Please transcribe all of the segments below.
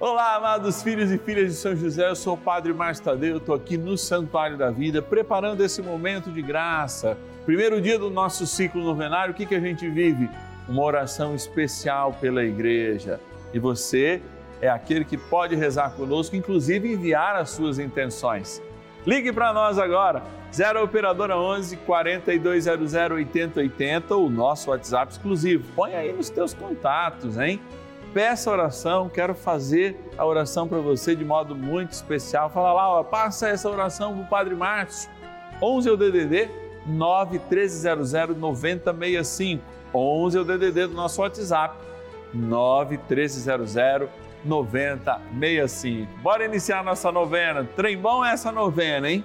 Olá, amados filhos e filhas de São José, eu sou o Padre Márcio Tadeu, estou aqui no Santuário da Vida, preparando esse momento de graça. Primeiro dia do nosso ciclo novenário, o que, que a gente vive? Uma oração especial pela igreja. E você é aquele que pode rezar conosco, inclusive enviar as suas intenções. Ligue para nós agora, 0 Operadora 11 4200 8080, o nosso WhatsApp exclusivo. Põe aí nos teus contatos, hein? Peça oração, quero fazer a oração para você de modo muito especial. Fala lá, ó, passa essa oração para o Padre Márcio. 11 é o DDD 9 1300 9065. 11 é o DDD do nosso WhatsApp 9 1300 9065. Bora iniciar nossa novena. Trem bom é essa novena, hein?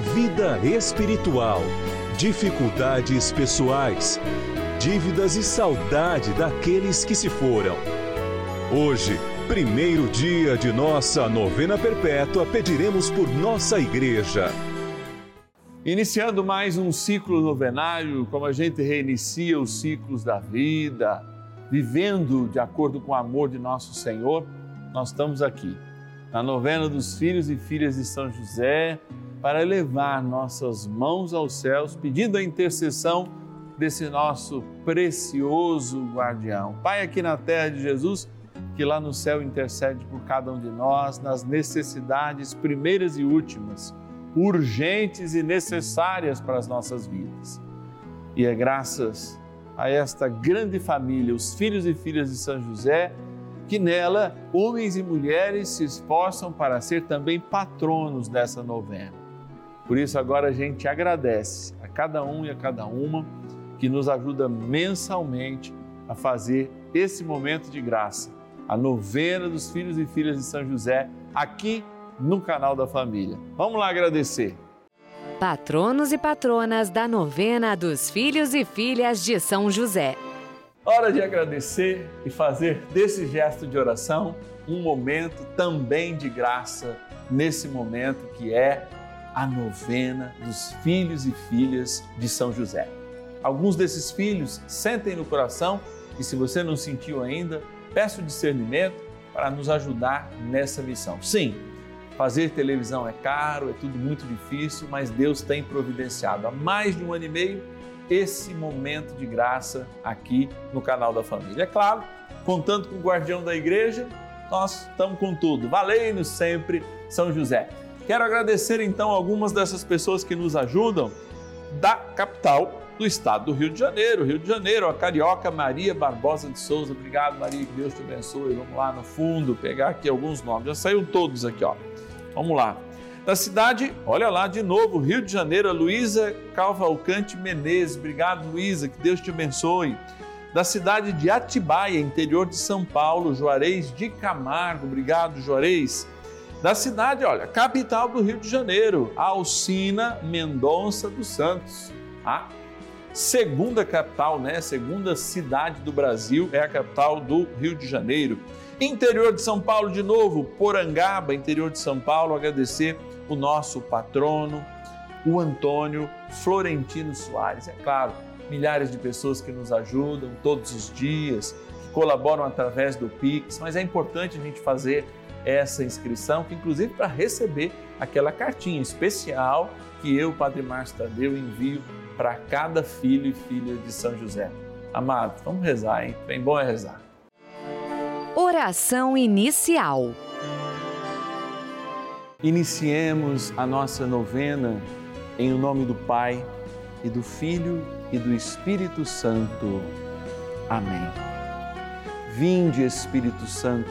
vida espiritual, dificuldades pessoais dívidas e saudade daqueles que se foram. Hoje, primeiro dia de nossa novena perpétua, pediremos por nossa igreja. Iniciando mais um ciclo novenário, como a gente reinicia os ciclos da vida, vivendo de acordo com o amor de nosso Senhor, nós estamos aqui, na novena dos filhos e filhas de São José, para elevar nossas mãos aos céus, pedindo a intercessão desse nosso precioso guardião. Pai, aqui na terra de Jesus, que lá no céu intercede por cada um de nós nas necessidades primeiras e últimas, urgentes e necessárias para as nossas vidas. E é graças a esta grande família, os filhos e filhas de São José, que nela homens e mulheres se esforçam para ser também patronos dessa novena. Por isso agora a gente agradece a cada um e a cada uma que nos ajuda mensalmente a fazer esse momento de graça, a novena dos filhos e filhas de São José, aqui no canal da família. Vamos lá agradecer. Patronos e patronas da novena dos filhos e filhas de São José. Hora de agradecer e fazer desse gesto de oração um momento também de graça, nesse momento que é a novena dos filhos e filhas de São José. Alguns desses filhos sentem no coração e, se você não sentiu ainda, peço discernimento para nos ajudar nessa missão. Sim, fazer televisão é caro, é tudo muito difícil, mas Deus tem providenciado há mais de um ano e meio esse momento de graça aqui no canal da família. É claro, contando com o guardião da igreja, nós estamos com tudo. Valei-nos sempre, São José. Quero agradecer então algumas dessas pessoas que nos ajudam da capital do estado do Rio de Janeiro. Rio de Janeiro, a carioca Maria Barbosa de Souza. Obrigado, Maria, que Deus te abençoe. Vamos lá no fundo pegar aqui alguns nomes. Já saíram todos aqui, ó. Vamos lá. Da cidade, olha lá de novo, Rio de Janeiro, a Luísa Calvalcante Menezes. Obrigado, Luísa, que Deus te abençoe. Da cidade de Atibaia, interior de São Paulo, Juarez de Camargo. Obrigado, Juarez. Da cidade, olha, capital do Rio de Janeiro, Alcina Mendonça dos Santos. Ah, segunda capital, né? Segunda cidade do Brasil é a capital do Rio de Janeiro. Interior de São Paulo de novo, Porangaba, interior de São Paulo, agradecer o nosso patrono, o Antônio Florentino Soares. É claro, milhares de pessoas que nos ajudam todos os dias, que colaboram através do Pix, mas é importante a gente fazer essa inscrição, que inclusive para receber aquela cartinha especial que eu, Padre Márcio Tadeu, envio para cada filho e filha de São José. Amado, vamos rezar, hein? Bem bom é rezar. Oração inicial. Iniciemos a nossa novena em nome do Pai e do Filho e do Espírito Santo. Amém. Vinde, Espírito Santo,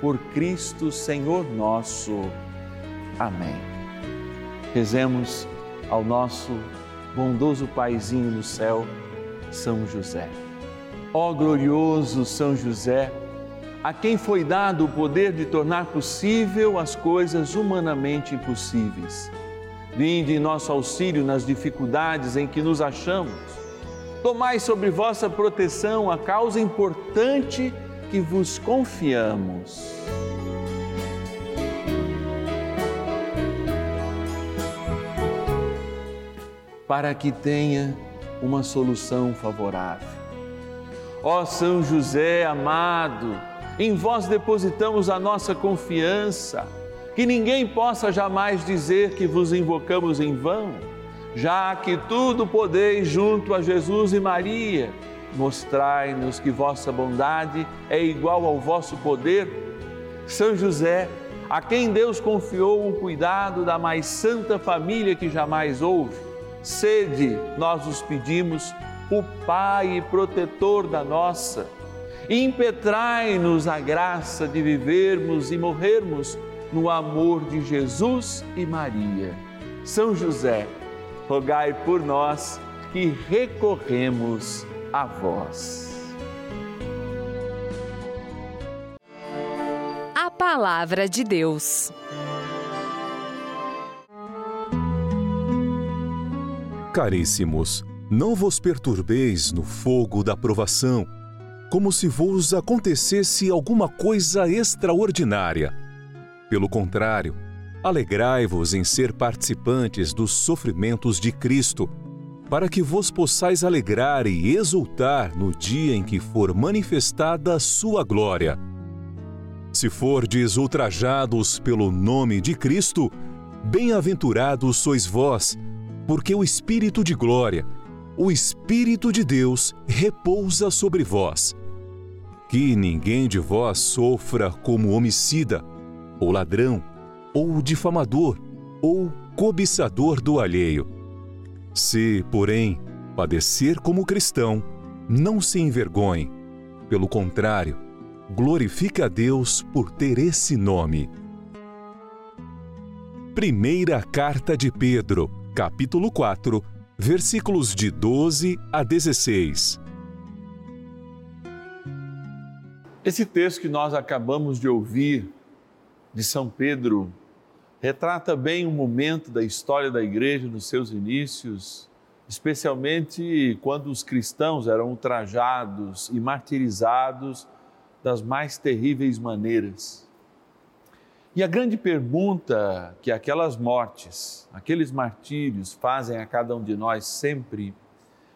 Por Cristo Senhor nosso. Amém. Rezemos ao nosso bondoso Paizinho no céu, São José. Ó glorioso São José, a quem foi dado o poder de tornar possível as coisas humanamente impossíveis. Vinde em nosso auxílio nas dificuldades em que nos achamos. Tomai sobre vossa proteção a causa importante que vos confiamos. Para que tenha uma solução favorável. Ó São José amado, em vós depositamos a nossa confiança, que ninguém possa jamais dizer que vos invocamos em vão, já que tudo podeis junto a Jesus e Maria. Mostrai-nos que vossa bondade é igual ao vosso poder. São José, a quem Deus confiou o cuidado da mais santa família que jamais houve, sede, nós os pedimos, o Pai protetor da nossa impetrai-nos a graça de vivermos e morrermos no amor de Jesus e Maria. São José, rogai por nós que recorremos a vós. A Palavra de Deus. Caríssimos, não vos perturbeis no fogo da provação como se vos acontecesse alguma coisa extraordinária. Pelo contrário, alegrai-vos em ser participantes dos sofrimentos de Cristo, para que vos possais alegrar e exultar no dia em que for manifestada a sua glória. Se fordes ultrajados pelo nome de Cristo, bem-aventurados sois vós, porque o Espírito de glória, o Espírito de Deus repousa sobre vós. Que ninguém de vós sofra como homicida, ou ladrão, ou difamador, ou cobiçador do alheio. Se, porém, padecer como cristão, não se envergonhe. Pelo contrário, glorifique a Deus por ter esse nome. Primeira Carta de Pedro, capítulo 4 versículos de 12 a 16. Esse texto que nós acabamos de ouvir de São Pedro retrata bem um momento da história da igreja nos seus inícios, especialmente quando os cristãos eram ultrajados e martirizados das mais terríveis maneiras. E a grande pergunta que aquelas mortes, aqueles martírios fazem a cada um de nós sempre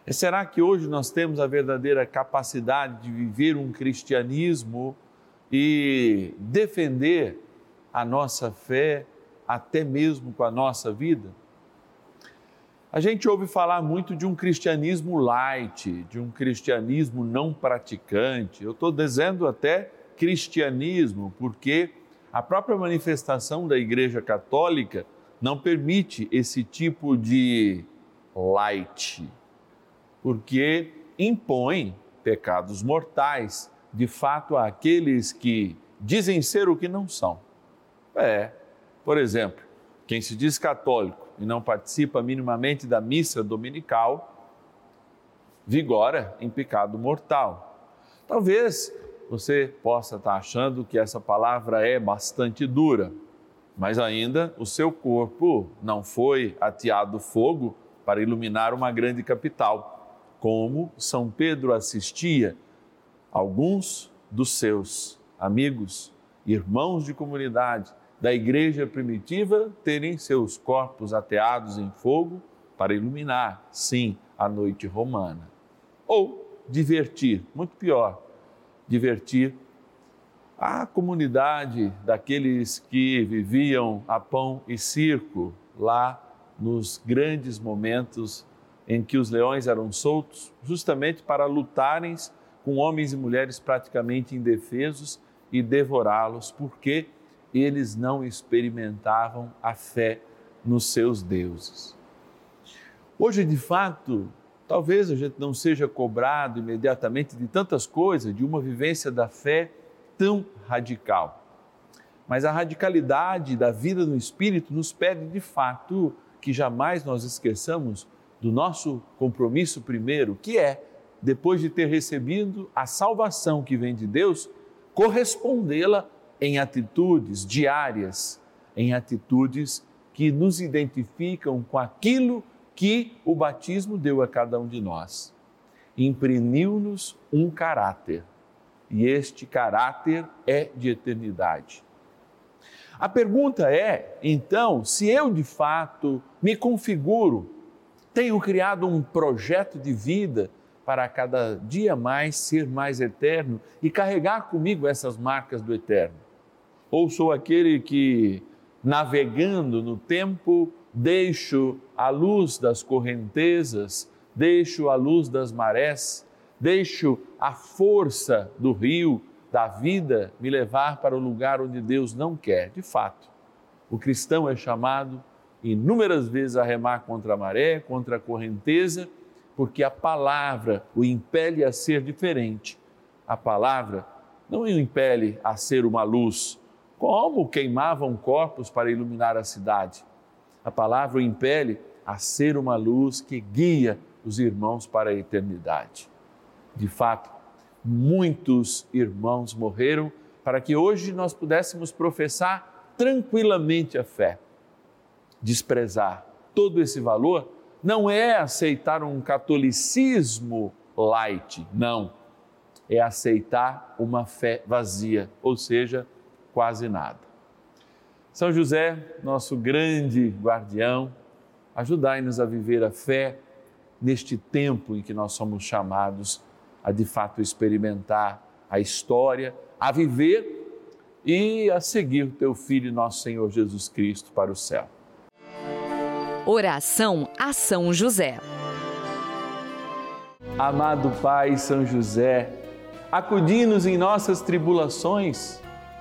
é: será que hoje nós temos a verdadeira capacidade de viver um cristianismo e defender a nossa fé até mesmo com a nossa vida? A gente ouve falar muito de um cristianismo light, de um cristianismo não praticante. Eu estou dizendo até cristianismo, porque a própria manifestação da Igreja Católica não permite esse tipo de light, porque impõe pecados mortais, de fato, àqueles que dizem ser o que não são. É, por exemplo, quem se diz católico e não participa minimamente da missa dominical, vigora em pecado mortal. Talvez você possa estar achando que essa palavra é bastante dura, mas ainda o seu corpo não foi ateado fogo para iluminar uma grande capital, como São Pedro assistia alguns dos seus amigos, irmãos de comunidade da igreja primitiva terem seus corpos ateados em fogo para iluminar, sim, a noite romana. Ou divertir, muito pior, divertir a comunidade daqueles que viviam a pão e circo lá nos grandes momentos em que os leões eram soltos, justamente para lutarem com homens e mulheres praticamente indefesos e devorá-los, porque eles não experimentavam a fé nos seus deuses. Hoje, de fato, talvez a gente não seja cobrado imediatamente de tantas coisas, de uma vivência da fé tão radical. Mas a radicalidade da vida no Espírito nos pede, de fato, que jamais nós esqueçamos do nosso compromisso primeiro, que é, depois de ter recebido a salvação que vem de Deus, correspondê-la em atitudes diárias, em atitudes que nos identificam com aquilo que o batismo deu a cada um de nós. Imprimiu-nos um caráter, e este caráter é de eternidade. A pergunta é, então, se eu de fato me configuro, tenho criado um projeto de vida para cada dia mais ser mais eterno e carregar comigo essas marcas do eterno? Ou sou aquele que, navegando no tempo, deixo a luz das correntezas, deixo a luz das marés, deixo a força do rio, da vida, me levar para o lugar onde Deus não quer? De fato, o cristão é chamado inúmeras vezes a remar contra a maré, contra a correnteza, porque a palavra o impele a ser diferente. A palavra não o impele a ser uma luz, como queimavam corpos para iluminar a cidade. A palavra o impele a ser uma luz que guia os irmãos para a eternidade. De fato, muitos irmãos morreram para que hoje nós pudéssemos professar tranquilamente a fé. Desprezar todo esse valor não é aceitar um catolicismo light, não. É aceitar uma fé vazia, ou seja, quase nada. São José, nosso grande guardião, ajudai-nos a viver a fé neste tempo em que nós somos chamados a de fato experimentar a história, a viver e a seguir o teu filho, nosso Senhor Jesus Cristo, para o céu. Oração a São José. Amado Pai São José, acudi-nos em nossas tribulações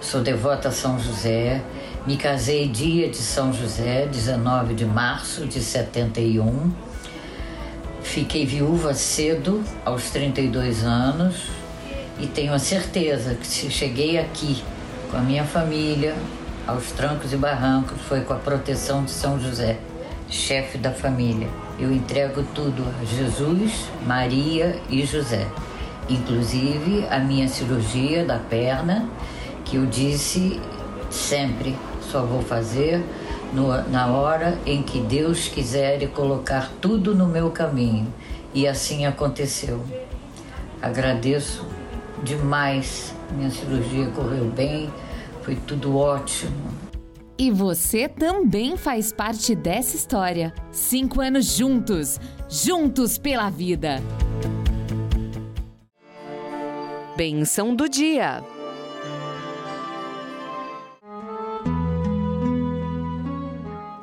Sou devota a São José. Me casei dia de São José, 19 de março de 71. Fiquei viúva cedo, aos 32 anos, e tenho a certeza que se cheguei aqui com a minha família, aos trancos e barrancos, foi com a proteção de São José, chefe da família. Eu entrego tudo a Jesus, Maria e José, inclusive a minha cirurgia da perna, que eu disse sempre só vou fazer no, na hora em que Deus quiser colocar tudo no meu caminho. E assim aconteceu. Agradeço demais. Minha cirurgia correu bem, foi tudo ótimo. E você também faz parte dessa história. Cinco anos juntos, juntos pela vida. Benção do dia.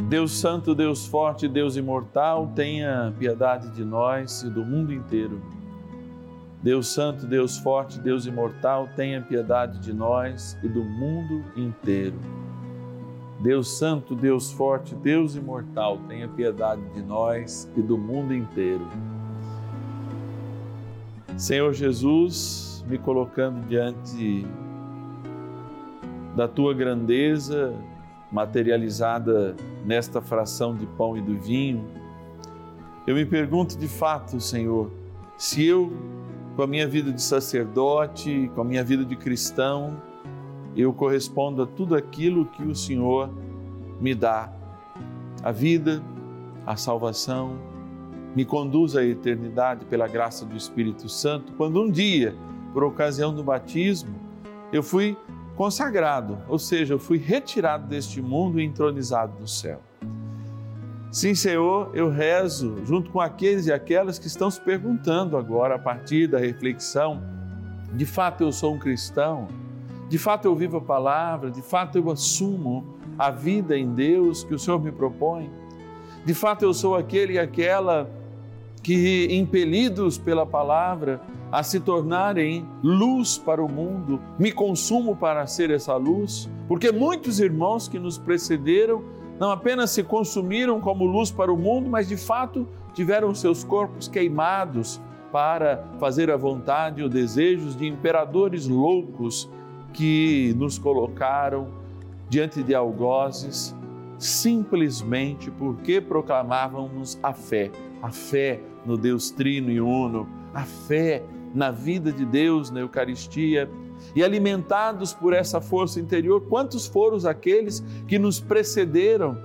Deus Santo, Deus Forte, Deus Imortal, tenha piedade de nós e do mundo inteiro. Deus Santo, Deus Forte, Deus Imortal, tenha piedade de nós e do mundo inteiro. Deus Santo, Deus Forte, Deus Imortal, tenha piedade de nós e do mundo inteiro. Senhor Jesus, me colocando diante da tua grandeza, materializada nesta fração de pão e do vinho, eu me pergunto de fato, Senhor, se eu, com a minha vida de sacerdote, com a minha vida de cristão, eu correspondo a tudo aquilo que o Senhor me dá, a vida, a salvação, me conduz à eternidade pela graça do Espírito Santo, quando um dia, por ocasião do batismo, eu fui consagrado, ou seja, eu fui retirado deste mundo e entronizado no céu. Sim, Senhor, eu rezo junto com aqueles e aquelas que estão se perguntando agora, a partir da reflexão: de fato eu sou um cristão? De fato eu vivo a palavra? De fato eu assumo a vida em Deus que o Senhor me propõe? De fato eu sou aquele e aquela que, impelidos pela palavra, a se tornarem luz para o mundo, me consumo para ser essa luz, porque muitos irmãos que nos precederam não apenas se consumiram como luz para o mundo, mas de fato tiveram seus corpos queimados para fazer a vontade os desejos de imperadores loucos que nos colocaram diante de algozes simplesmente porque proclamávamos a fé, a fé no Deus Trino e Uno, a fé na vida de Deus, na Eucaristia. E alimentados por essa força interior, quantos foram aqueles que nos precederam,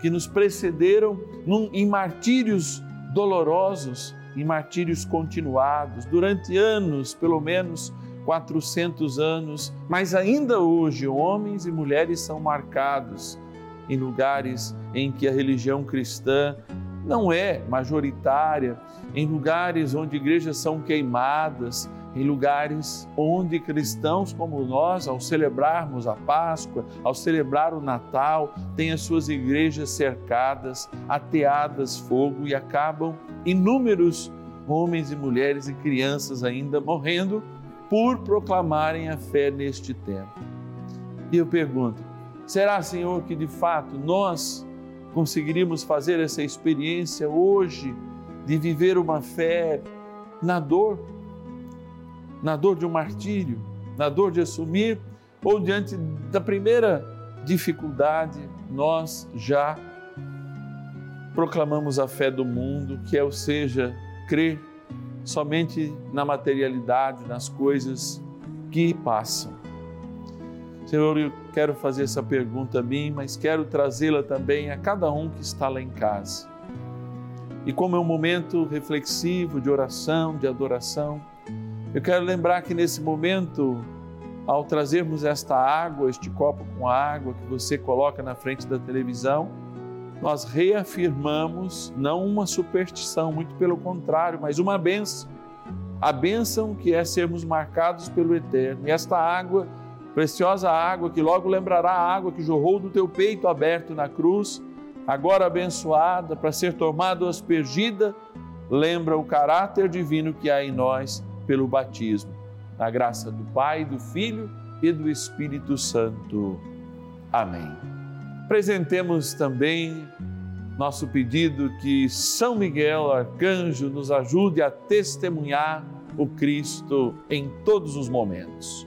que nos precederam num, em martírios dolorosos, em martírios continuados, durante anos, pelo menos 400 anos, mas ainda hoje homens e mulheres são marcados em lugares em que a religião cristã não é majoritária, em lugares onde igrejas são queimadas, em lugares onde cristãos como nós, ao celebrarmos a Páscoa, ao celebrar o Natal, têm as suas igrejas cercadas, ateadas fogo e acabam inúmeros homens e mulheres e crianças ainda morrendo por proclamarem a fé neste tempo. E eu pergunto: será, Senhor, que de fato nós conseguiríamos fazer essa experiência hoje de viver uma fé na dor, na dor de um martírio, na dor de assumir, ou diante da primeira dificuldade, nós já proclamamos a fé do mundo, que é, ou seja, crer somente na materialidade, nas coisas que passam. Senhor, eu quero fazer essa pergunta a mim, mas quero trazê-la também a cada um que está lá em casa. E como é um momento reflexivo de oração, de adoração, eu quero lembrar que nesse momento, ao trazermos esta água, este copo com água que você coloca na frente da televisão, nós reafirmamos não uma superstição, muito pelo contrário, mas uma benção. A benção que é sermos marcados pelo Eterno. E esta água Preciosa água que logo lembrará a água que jorrou do teu peito aberto na cruz, agora abençoada para ser tomada aspergida, lembra o caráter divino que há em nós pelo batismo. Na graça do Pai, do Filho e do Espírito Santo. Amém. Presentemos também nosso pedido que São Miguel Arcanjo nos ajude a testemunhar o Cristo em todos os momentos.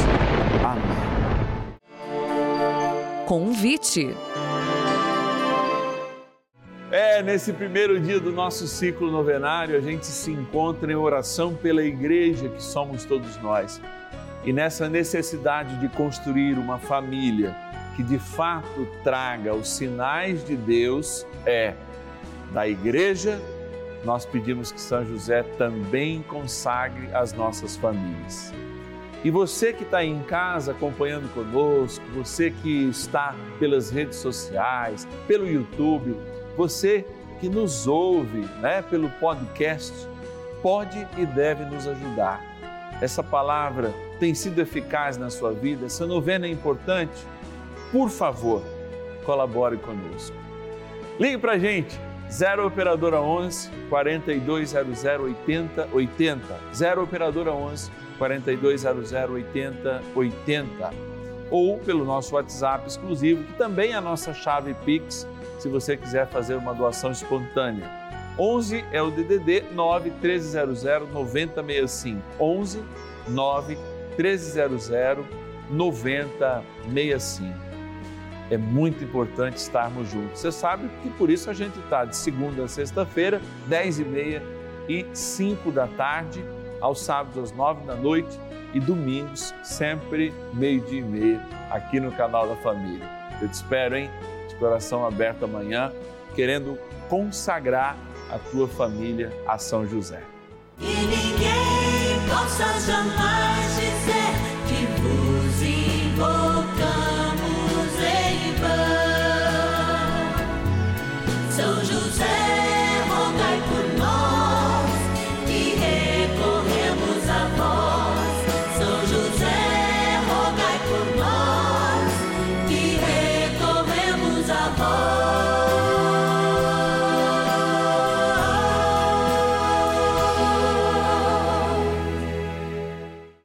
Convite. É, nesse primeiro dia do nosso ciclo novenário, a gente se encontra em oração pela igreja que somos todos nós. E nessa necessidade de construir uma família que de fato traga os sinais de Deus, é da igreja, nós pedimos que São José também consagre as nossas famílias. E você que está em casa acompanhando conosco, você que está pelas redes sociais, pelo YouTube, você que nos ouve né, pelo podcast, pode e deve nos ajudar. Essa palavra tem sido eficaz na sua vida, essa novena é importante. Por favor, colabore conosco. Ligue para a gente, 0 Operadora 11 4200 80 80. 0 Operadora 11 4200 80 80. Ou pelo nosso WhatsApp exclusivo, que também é a nossa chave Pix, se você quiser fazer uma doação espontânea. 11 é o DDD 9 1300 9065. 11 9 1300 9065. É muito importante estarmos juntos. Você sabe que por isso a gente está de segunda a sexta-feira, 10 e meia e 5 da tarde, aos sábados às 9 da noite e domingos, sempre meio-dia e meia, aqui no canal da Família. Eu te espero, hein? De coração aberto amanhã, querendo consagrar a tua família a São José. Ninguém possa jamais dizer